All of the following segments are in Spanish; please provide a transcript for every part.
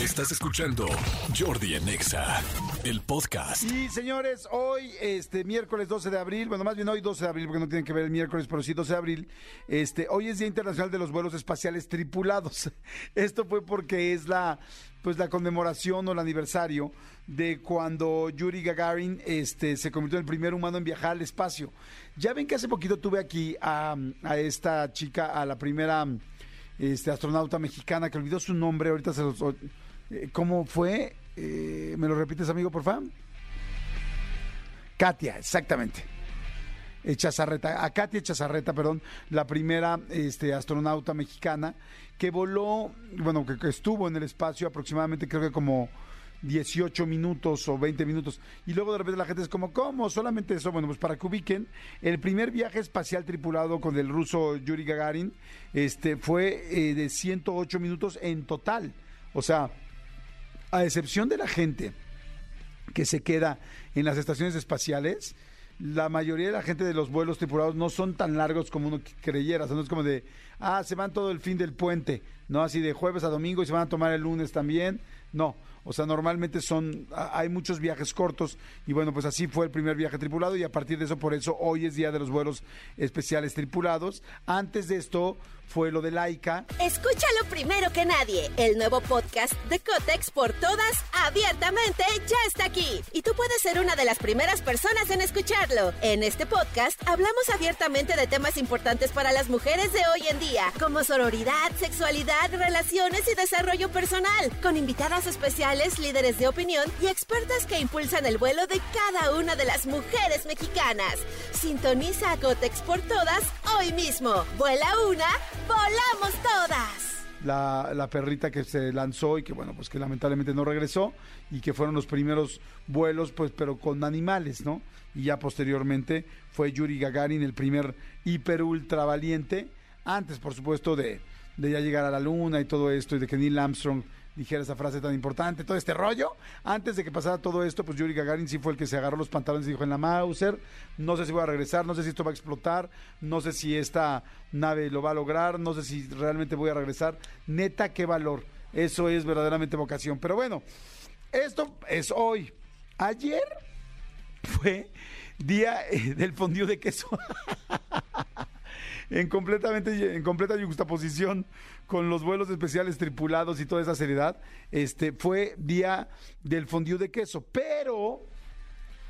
Estás escuchando Jordi Anexa, el podcast. Y señores, hoy, este miércoles 12 de abril, bueno, más bien hoy 12 de abril, porque no tienen que ver el miércoles, pero sí 12 de abril, este, hoy es Día Internacional de los Vuelos Espaciales Tripulados. Esto fue porque es la, pues la conmemoración o el aniversario de cuando Yuri Gagarin este, se convirtió en el primer humano en viajar al espacio. Ya ven que hace poquito tuve aquí a, a esta chica, a la primera este, astronauta mexicana que olvidó su nombre, ahorita se los... Eh, ¿Cómo fue? Eh, ¿Me lo repites, amigo, por favor? Katia, exactamente. Chazarreta, a Katia Chazarreta, perdón, la primera este, astronauta mexicana que voló, bueno, que, que estuvo en el espacio aproximadamente creo que como 18 minutos o 20 minutos. Y luego de repente la gente es como, ¿cómo? Solamente eso. Bueno, pues para que ubiquen, el primer viaje espacial tripulado con el ruso Yuri Gagarin este, fue eh, de 108 minutos en total. O sea, a excepción de la gente que se queda en las estaciones espaciales, la mayoría de la gente de los vuelos tripulados no son tan largos como uno creyera. O sea, no es como de, ah, se van todo el fin del puente, ¿no? Así de jueves a domingo y se van a tomar el lunes también. No, o sea, normalmente son, hay muchos viajes cortos y bueno, pues así fue el primer viaje tripulado y a partir de eso, por eso hoy es día de los vuelos especiales tripulados. Antes de esto fue lo de Laika. Escúchalo primero que nadie. El nuevo podcast de Cotex por todas, abiertamente, ya está aquí. Y tú puedes ser una de las primeras personas en escucharlo. En este podcast hablamos abiertamente de temas importantes para las mujeres de hoy en día, como sororidad, sexualidad, relaciones y desarrollo personal, con invitadas especiales, líderes de opinión y expertas que impulsan el vuelo de cada una de las mujeres mexicanas. Sintoniza a Cotex por todas hoy mismo. Vuela una ¡Volamos todas! La, perrita que se lanzó y que bueno, pues que lamentablemente no regresó y que fueron los primeros vuelos, pues pero con animales, ¿no? Y ya posteriormente fue Yuri Gagarin el primer hiper ultra valiente, antes por supuesto de, de ya llegar a la luna y todo esto y de que Neil Armstrong dijera esa frase tan importante, todo este rollo. Antes de que pasara todo esto, pues Yuri Gagarin sí fue el que se agarró los pantalones y dijo en la Mauser, no sé si voy a regresar, no sé si esto va a explotar, no sé si esta nave lo va a lograr, no sé si realmente voy a regresar. Neta, qué valor. Eso es verdaderamente vocación. Pero bueno, esto es hoy. Ayer fue día eh, del fondue de queso. en completamente en completa juxtaposición con los vuelos especiales tripulados y toda esa seriedad, este fue día del fondue de queso, pero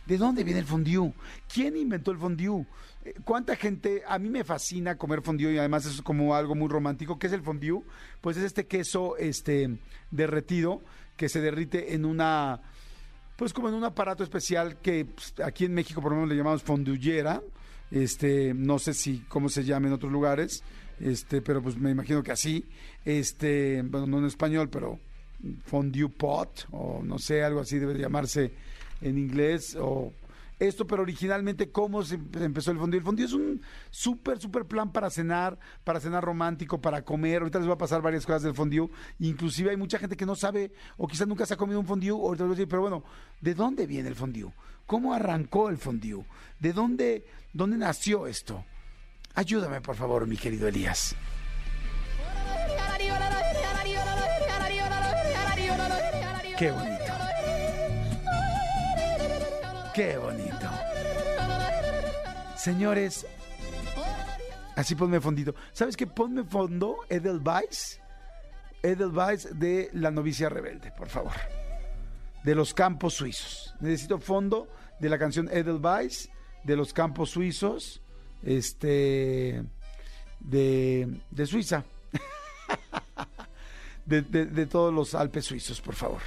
¿de dónde viene el fondue? ¿Quién inventó el fondue? Eh, ¿Cuánta gente? A mí me fascina comer fondue y además es como algo muy romántico. ¿Qué es el fondue? Pues es este queso este derretido que se derrite en una pues como en un aparato especial que pues, aquí en México por lo menos le llamamos fondullera este, no sé si cómo se llama en otros lugares, este, pero pues me imagino que así, este, bueno, no en español, pero fondue pot, o no sé, algo así debe llamarse en inglés, o esto, pero originalmente cómo se empezó el fondue. El fondue es un súper, súper plan para cenar, para cenar romántico, para comer. Ahorita les voy a pasar varias cosas del fondue. Inclusive hay mucha gente que no sabe o quizás nunca se ha comido un fondue. Ahorita voy a decir, pero bueno, ¿de dónde viene el fondue? ¿Cómo arrancó el fondue? ¿De dónde, dónde nació esto? Ayúdame, por favor, mi querido Elías. Qué bonito. Qué bonito. Señores, así ponme fondito. ¿Sabes qué? Ponme fondo Edelweiss. Edelweiss de La novicia rebelde, por favor. De los campos suizos. Necesito fondo de la canción Edelweiss de los campos suizos. Este. De, de Suiza. de, de todos los Alpes suizos, por favor.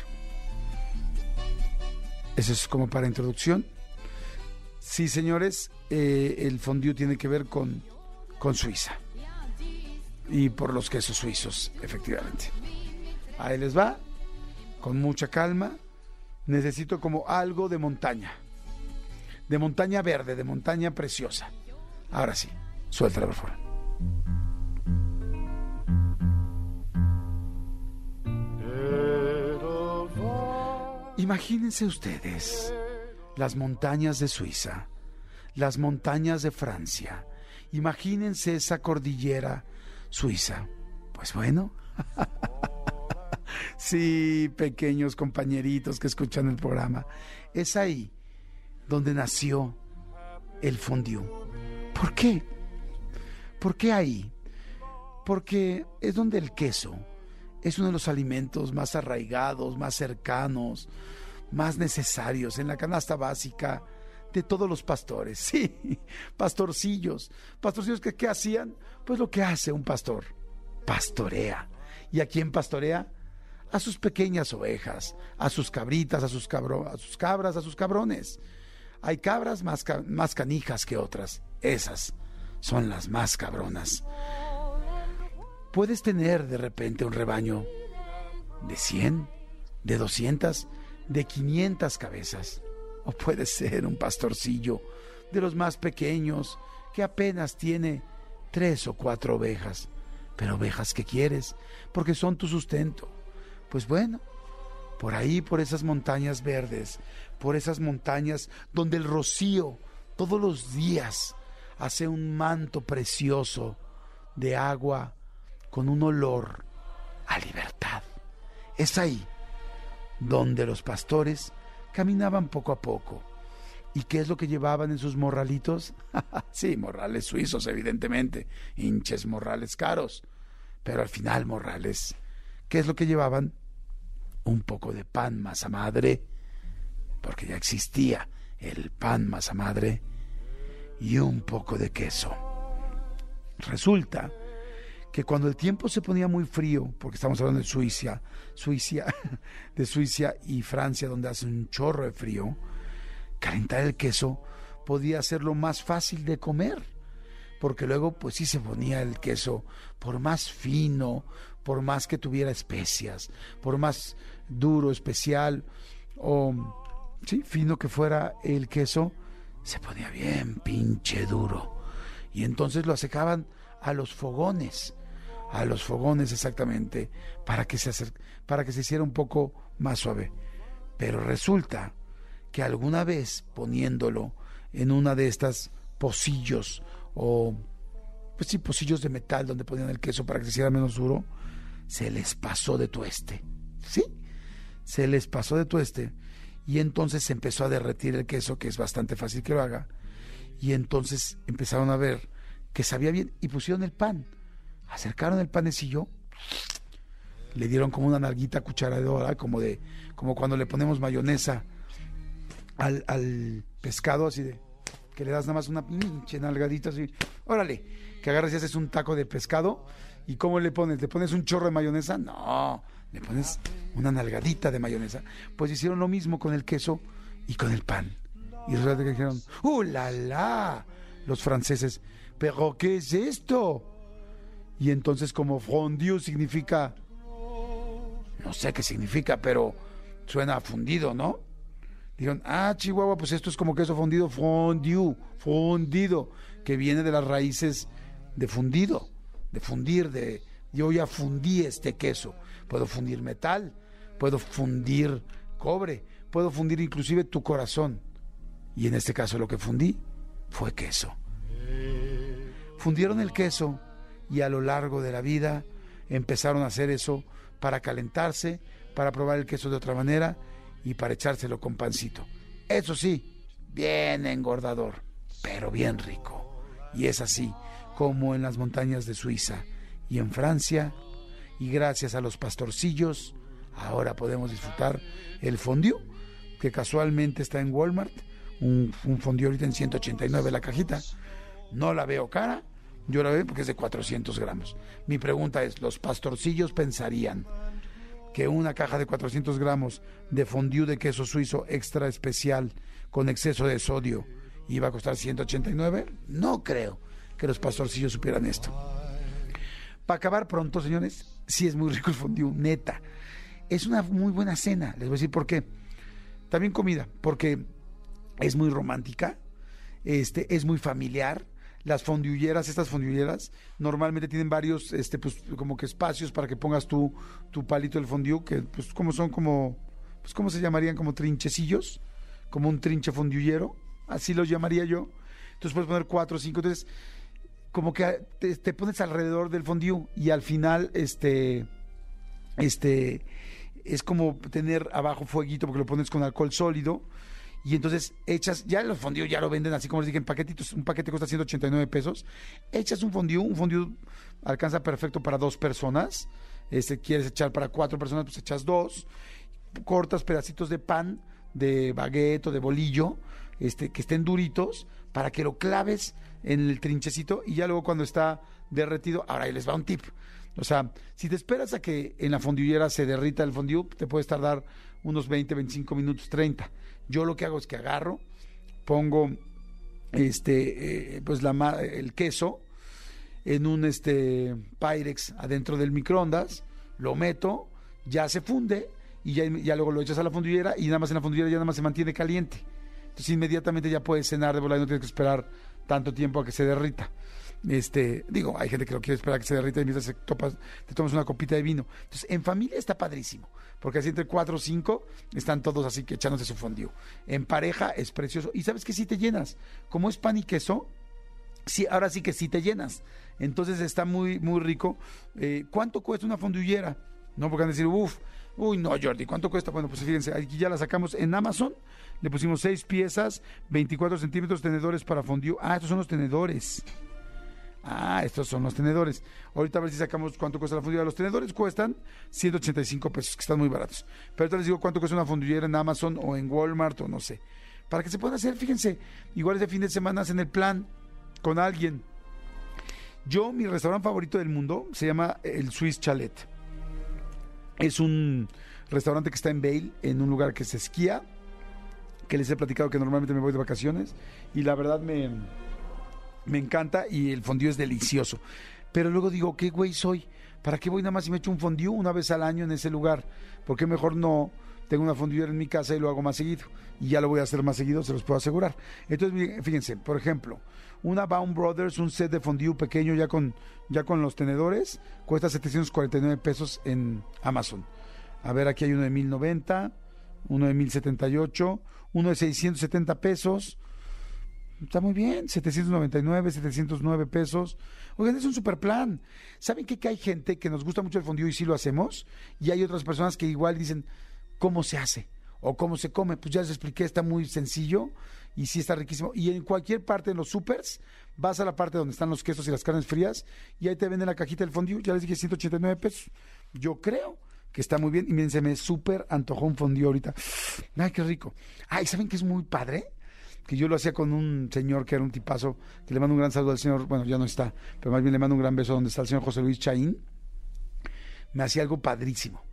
Eso es como para introducción. Sí, señores, eh, el fondue tiene que ver con, con Suiza. Y por los quesos suizos, efectivamente. Ahí les va, con mucha calma. Necesito como algo de montaña. De montaña verde, de montaña preciosa. Ahora sí, suéltala por favor. Imagínense ustedes las montañas de Suiza, las montañas de Francia. Imagínense esa cordillera suiza. Pues bueno, sí, pequeños compañeritos que escuchan el programa, es ahí donde nació el fondue. ¿Por qué? ¿Por qué ahí? Porque es donde el queso es uno de los alimentos más arraigados, más cercanos, más necesarios en la canasta básica de todos los pastores. Sí, pastorcillos. Pastorcillos que ¿qué hacían? Pues lo que hace un pastor, pastorea. ¿Y a quién pastorea? A sus pequeñas ovejas, a sus cabritas, a sus, cabro, a sus cabras, a sus cabrones. Hay cabras más, más canijas que otras. Esas son las más cabronas. Puedes tener de repente un rebaño de 100, de 200, de 500 cabezas. O puede ser un pastorcillo de los más pequeños que apenas tiene tres o cuatro ovejas. Pero ovejas que quieres, porque son tu sustento. Pues bueno, por ahí, por esas montañas verdes, por esas montañas donde el rocío todos los días hace un manto precioso de agua con un olor a libertad. Es ahí donde los pastores caminaban poco a poco. ¿Y qué es lo que llevaban en sus morralitos? sí, morrales suizos, evidentemente, hinches morrales caros. Pero al final, morrales, ¿qué es lo que llevaban? Un poco de pan masa madre, porque ya existía el pan masa madre, y un poco de queso. Resulta que cuando el tiempo se ponía muy frío, porque estamos hablando de Suiza, Suiza, de Suiza y Francia, donde hace un chorro de frío, calentar el queso podía lo más fácil de comer, porque luego pues sí se ponía el queso por más fino, por más que tuviera especias, por más duro, especial o sí, fino que fuera el queso, se ponía bien pinche duro. Y entonces lo asecaban a los fogones a los fogones exactamente para que se para que se hiciera un poco más suave. Pero resulta que alguna vez poniéndolo en una de estas pocillos o pues sí, pocillos de metal donde ponían el queso para que se hiciera menos duro, se les pasó de tueste. ¿Sí? Se les pasó de tueste y entonces se empezó a derretir el queso, que es bastante fácil que lo haga. Y entonces empezaron a ver que sabía bien y pusieron el pan acercaron el panecillo, le dieron como una nalguita cucharadora, como de, como cuando le ponemos mayonesa al, al pescado, así de, que le das nada más una pinche nalgadita así, órale, que agarras y haces un taco de pescado, y ¿cómo le pones? ¿Le pones un chorro de mayonesa? No, le pones una nalgadita de mayonesa. Pues hicieron lo mismo con el queso y con el pan. Y resulta que dijeron, ¡uh, la, la! Los franceses, ¿pero qué es esto? Y entonces como fondue significa, no sé qué significa, pero suena fundido, ¿no? Dijeron, ah, Chihuahua, pues esto es como queso fundido, fondue, fundido, que viene de las raíces de fundido, de fundir, de yo ya fundí este queso. Puedo fundir metal, puedo fundir cobre, puedo fundir inclusive tu corazón. Y en este caso lo que fundí fue queso. Fundieron el queso y a lo largo de la vida empezaron a hacer eso para calentarse, para probar el queso de otra manera y para echárselo con pancito. Eso sí, bien engordador, pero bien rico. Y es así como en las montañas de Suiza y en Francia, y gracias a los pastorcillos, ahora podemos disfrutar el fondue, que casualmente está en Walmart, un, un ahorita en 189 la cajita. No la veo cara, yo la veo porque es de 400 gramos. Mi pregunta es, ¿los pastorcillos pensarían que una caja de 400 gramos de fondue de queso suizo extra especial con exceso de sodio iba a costar 189? No creo que los pastorcillos supieran esto. Para acabar pronto, señores, sí es muy rico el fondue, neta. es una muy buena cena. Les voy a decir por qué. También comida, porque es muy romántica, este, es muy familiar. Las fondiulleras, estas fondiulleras, normalmente tienen varios, este, pues, como que espacios para que pongas tu, tu palito del fondue, que pues como son como, pues cómo se llamarían, como trinchecillos, como un trinche fondiullero, así los llamaría yo. Entonces puedes poner cuatro cinco, entonces como que te, pones alrededor del fondue y al final, este, este, es como tener abajo fueguito porque lo pones con alcohol sólido y entonces echas, ya los fondios ya lo venden así como les dije en paquetitos, un paquete cuesta 189 pesos, echas un fondue, un fondue alcanza perfecto para dos personas, este, quieres echar para cuatro personas, pues echas dos, cortas pedacitos de pan, de baguette o de bolillo, este, que estén duritos, para que lo claves en el trinchecito y ya luego cuando está derretido, ahora ahí les va un tip. O sea, si te esperas a que en la fondiullera se derrita el fondue, te puedes tardar unos 20, 25 minutos, 30. Yo lo que hago es que agarro, pongo este eh, pues la el queso en un este Pyrex adentro del microondas, lo meto, ya se funde y ya, ya luego lo echas a la fondullera y nada más en la fondullera ya nada más se mantiene caliente. Entonces inmediatamente ya puedes cenar de volada y no tienes que esperar tanto tiempo a que se derrita. Este, digo, hay gente que lo quiere esperar a que se derrita y mientras se topas- te tomas una copita de vino. Entonces, en familia está padrísimo, porque así entre cuatro o cinco están todos así que echándose su fondue. En pareja es precioso. Y sabes que si te llenas, como es pan y queso, sí, ahora sí que sí te llenas. Entonces está muy, muy rico. Eh, ¿Cuánto cuesta una fondullera? No, porque van a decir, uff, uy, no, Jordi, ¿cuánto cuesta? Bueno, pues fíjense, aquí ya la sacamos en Amazon. Le pusimos seis piezas, 24 centímetros, tenedores para fondue. Ah, estos son los tenedores. Ah, estos son los tenedores. Ahorita a ver si sacamos cuánto cuesta la fondullera. Los tenedores cuestan 185 pesos, que están muy baratos. Pero ahorita les digo cuánto cuesta una fondullera en Amazon o en Walmart o no sé. Para que se puedan hacer, fíjense, igual ese fin de semana hacen el plan con alguien. Yo, mi restaurante favorito del mundo se llama el Swiss Chalet. Es un restaurante que está en Bale, en un lugar que se esquía, que les he platicado que normalmente me voy de vacaciones y la verdad me, me encanta y el fondue es delicioso. Pero luego digo, ¿qué güey soy? ¿Para qué voy nada más y me echo un fondue una vez al año en ese lugar? ¿Por qué mejor no tengo una fondue en mi casa y lo hago más seguido? Y ya lo voy a hacer más seguido, se los puedo asegurar. Entonces, fíjense, por ejemplo, una Baum Brothers, un set de fondue pequeño ya con, ya con los tenedores, cuesta 749 pesos en Amazon. A ver, aquí hay uno de 1090, uno de 1078, uno de 670 pesos. Está muy bien, 799, 709 pesos. Oigan, es un super plan. ¿Saben qué? que hay gente que nos gusta mucho el fondue y sí lo hacemos? Y hay otras personas que igual dicen, ¿cómo se hace? O cómo se come. Pues ya les expliqué, está muy sencillo y sí está riquísimo. Y en cualquier parte de los supers, vas a la parte donde están los quesos y las carnes frías y ahí te venden la cajita del fondue. Ya les dije 189 pesos. Yo creo que está muy bien. Y miren, se me súper antojó un fondue ahorita. Ay, qué rico. Ay, ¿saben qué es muy padre? que yo lo hacía con un señor que era un tipazo, que le mando un gran saludo al señor, bueno, ya no está, pero más bien le mando un gran beso donde está el señor José Luis Chaín, me hacía algo padrísimo.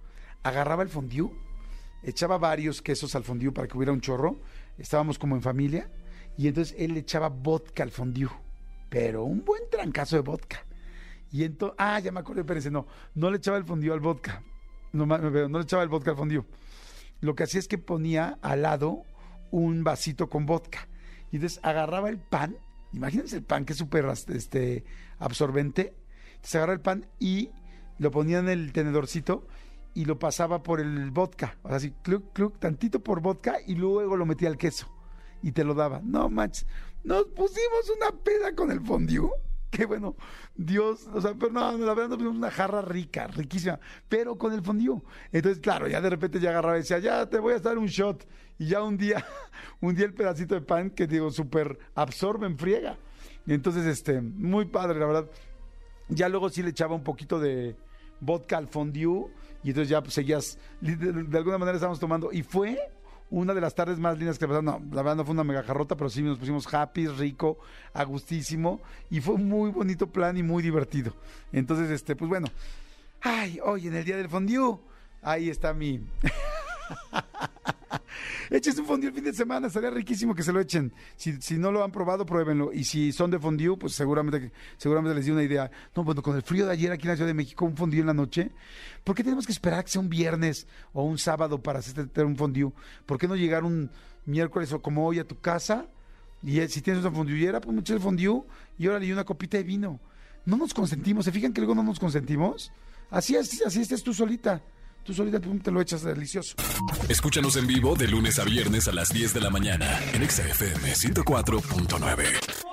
Agarraba el fondue, echaba varios quesos al fondue para que hubiera un chorro, estábamos como en familia, y entonces él echaba vodka al fondue, pero un buen trancazo de vodka. Y entonces, ah, ya me acordé, espérense, no, no le echaba el fondue al vodka, no, no le echaba el vodka al fondue. Lo que hacía es que ponía al lado un vasito con vodka. Y entonces agarraba el pan, imagínense el pan que es súper este, absorbente. Entonces agarraba el pan y lo ponía en el tenedorcito y lo pasaba por el vodka. O sea, así, cluc, cluc, tantito por vodka y luego lo metía al queso y te lo daba. No manches, nos pusimos una peda con el fondue. Qué bueno, Dios, o sea, pero no, la verdad nos pusimos una jarra rica, riquísima, pero con el fondue. Entonces, claro, ya de repente ya agarraba y decía, ya te voy a dar un shot. Y ya un día, un día el pedacito de pan que digo, súper absorbe en friega. Entonces, este, muy padre, la verdad. Ya luego sí le echaba un poquito de vodka al fondue y entonces ya seguías, de, alguna manera estábamos tomando. Y fue una de las tardes más lindas que pasaron. No, la verdad no fue una mega jarrota, pero sí nos pusimos happy, rico, agustísimo. Y fue un muy bonito plan y muy divertido. Entonces, este, pues bueno. Ay, hoy en el día del fondue, ahí está mi... Échense un fondue el fin de semana, estaría riquísimo que se lo echen. Si, si no lo han probado, pruébenlo. Y si son de fondue, pues seguramente, seguramente les di una idea. No, bueno, con el frío de ayer aquí en la Ciudad de México, un fondue en la noche, ¿por qué tenemos que esperar que sea un viernes o un sábado para hacer un fondue? ¿Por qué no llegar un miércoles o como hoy a tu casa? Y si tienes una fondullera, pues mucho el fondue y ahora le una copita de vino. No nos consentimos, ¿se fijan que luego no nos consentimos? Así es, así estés tú solita. Tú solita pum, te lo echas delicioso. Escúchanos en vivo de lunes a viernes a las 10 de la mañana en XFM 104.9.